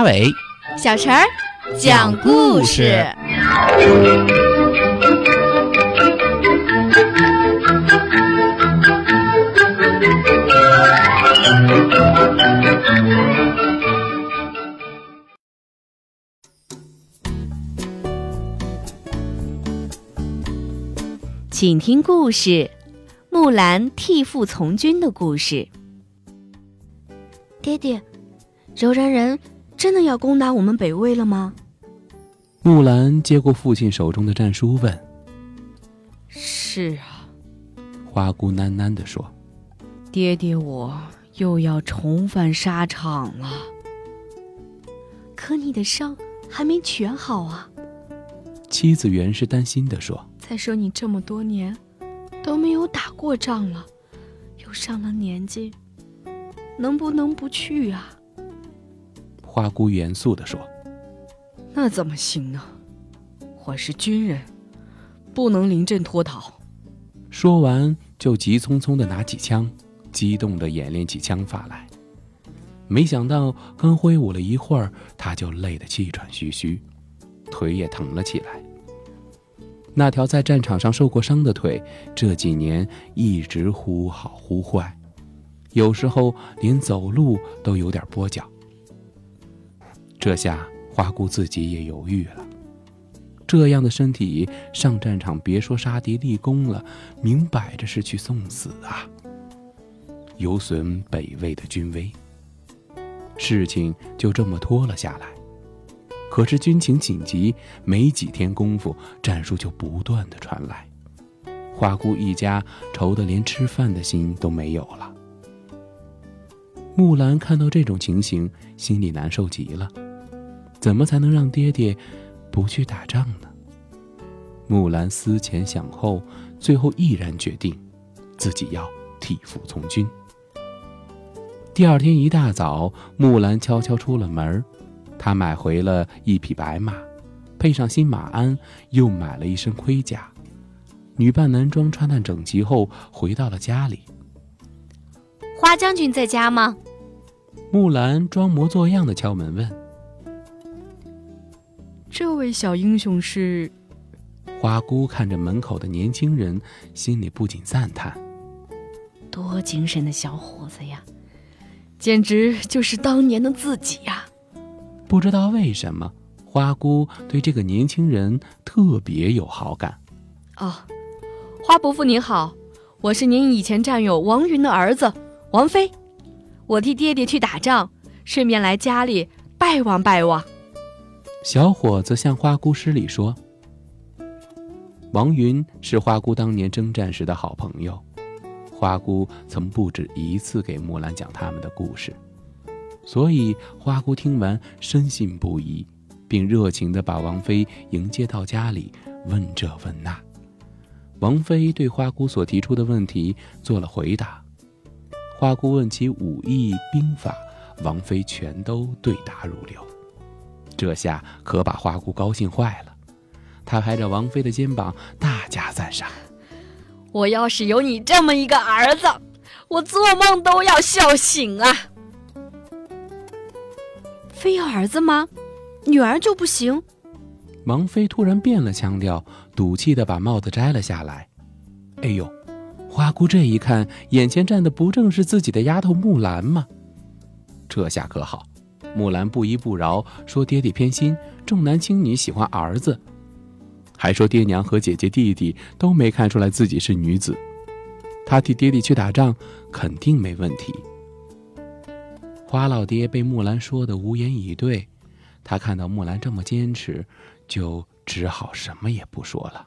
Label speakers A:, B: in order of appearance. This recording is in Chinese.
A: 马尾，
B: 小陈儿讲故事。请听故事《木兰替父从军的故事》。
C: 爹爹，柔然人真的要攻打我们北魏了吗？
A: 木兰接过父亲手中的战书，问：“
B: 是啊。”
A: 花姑喃喃地说：“
B: 爹爹，我又要重返沙场了。
C: 可你的伤还没全好啊。”
A: 妻子原是担心地说。
C: 再说你这么多年都没有打过仗了，又上了年纪，能不能不去啊？
A: 花姑严肃地说：“
B: 那怎么行呢？我是军人，不能临阵脱逃。”
A: 说完就急匆匆地拿起枪，激动地演练起枪法来。没想到刚挥舞了一会儿，他就累得气喘吁吁，腿也疼了起来。那条在战场上受过伤的腿，这几年一直忽好忽坏，有时候连走路都有点跛脚。这下花姑自己也犹豫了，这样的身体上战场，别说杀敌立功了，明摆着是去送死啊！有损北魏的军威，事情就这么拖了下来。可是军情紧急，没几天功夫，战书就不断的传来，花姑一家愁得连吃饭的心都没有了。木兰看到这种情形，心里难受极了，怎么才能让爹爹不去打仗呢？木兰思前想后，最后毅然决定，自己要替父从军。第二天一大早，木兰悄悄出了门她买回了一匹白马，配上新马鞍，又买了一身盔甲，女扮男装，穿戴整齐后，回到了家里。
C: 花将军在家吗？
A: 木兰装模作样的敲门问：“
B: 这位小英雄是？”
A: 花姑看着门口的年轻人，心里不禁赞叹：“
C: 多精神的小伙子呀，
B: 简直就是当年的自己呀！”
A: 不知道为什么，花姑对这个年轻人特别有好感。
B: 哦，花伯父您好，我是您以前战友王云的儿子王飞，我替爹爹去打仗，顺便来家里拜望拜望。
A: 小伙子向花姑施礼说：“王云是花姑当年征战时的好朋友，花姑曾不止一次给木兰讲他们的故事。”所以花姑听完深信不疑，并热情地把王妃迎接到家里，问这问那。王妃对花姑所提出的问题做了回答。花姑问起武艺兵法，王妃全都对答如流。这下可把花姑高兴坏了，她拍着王妃的肩膀，大加赞赏：“
B: 我要是有你这么一个儿子，我做梦都要笑醒啊！”
C: 非要儿子吗？女儿就不行？
A: 王妃突然变了腔调，赌气的把帽子摘了下来。哎呦，花姑这一看，眼前站的不正是自己的丫头木兰吗？这下可好，木兰不依不饶，说爹爹偏心，重男轻女，喜欢儿子，还说爹娘和姐姐弟弟都没看出来自己是女子，他替爹爹去打仗，肯定没问题。花老爹被木兰说的无言以对，他看到木兰这么坚持，就只好什么也不说了。